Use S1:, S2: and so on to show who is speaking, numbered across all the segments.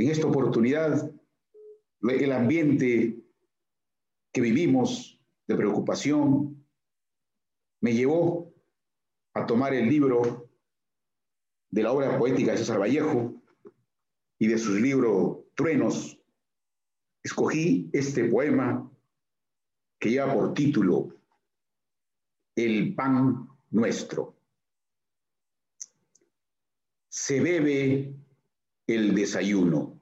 S1: En esta oportunidad, el ambiente que vivimos de preocupación me llevó a tomar el libro de la obra poética de César Vallejo y de sus libros Truenos. Escogí este poema que lleva por título El pan nuestro. Se bebe el desayuno,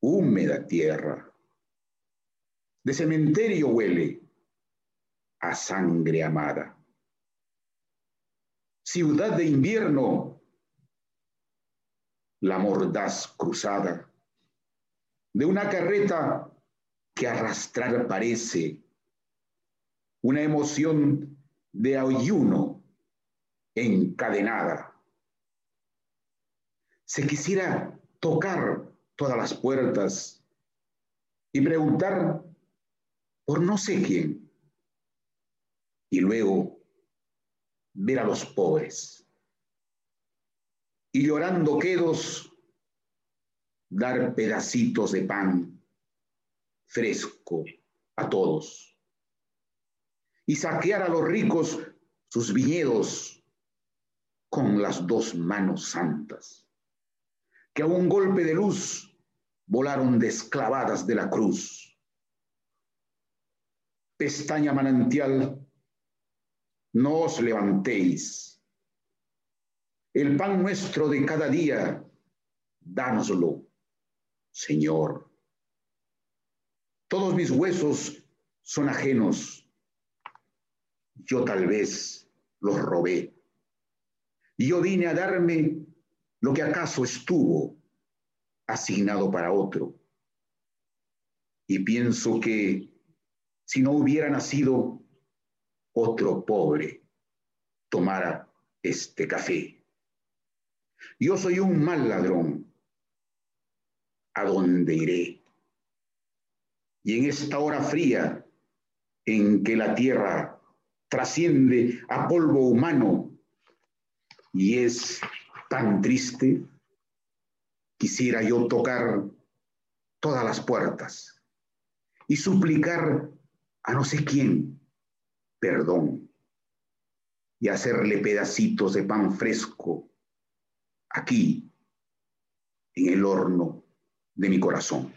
S1: húmeda tierra, de cementerio huele a sangre amada. Ciudad de invierno, la mordaz cruzada de una carreta que arrastrar parece una emoción de ayuno encadenada. Se quisiera tocar todas las puertas y preguntar por no sé quién. Y luego ver a los pobres. Y llorando quedos, dar pedacitos de pan fresco a todos. Y saquear a los ricos sus viñedos con las dos manos santas, que a un golpe de luz volaron desclavadas de la cruz. Pestaña manantial no os levantéis. El pan nuestro de cada día, dánoslo, Señor. Todos mis huesos son ajenos. Yo tal vez los robé. Yo vine a darme lo que acaso estuvo asignado para otro. Y pienso que si no hubiera nacido otro pobre tomara este café. Yo soy un mal ladrón. ¿A dónde iré? Y en esta hora fría en que la tierra trasciende a polvo humano y es tan triste, quisiera yo tocar todas las puertas y suplicar a no sé quién perdón y hacerle pedacitos de pan fresco aquí en el horno de mi corazón.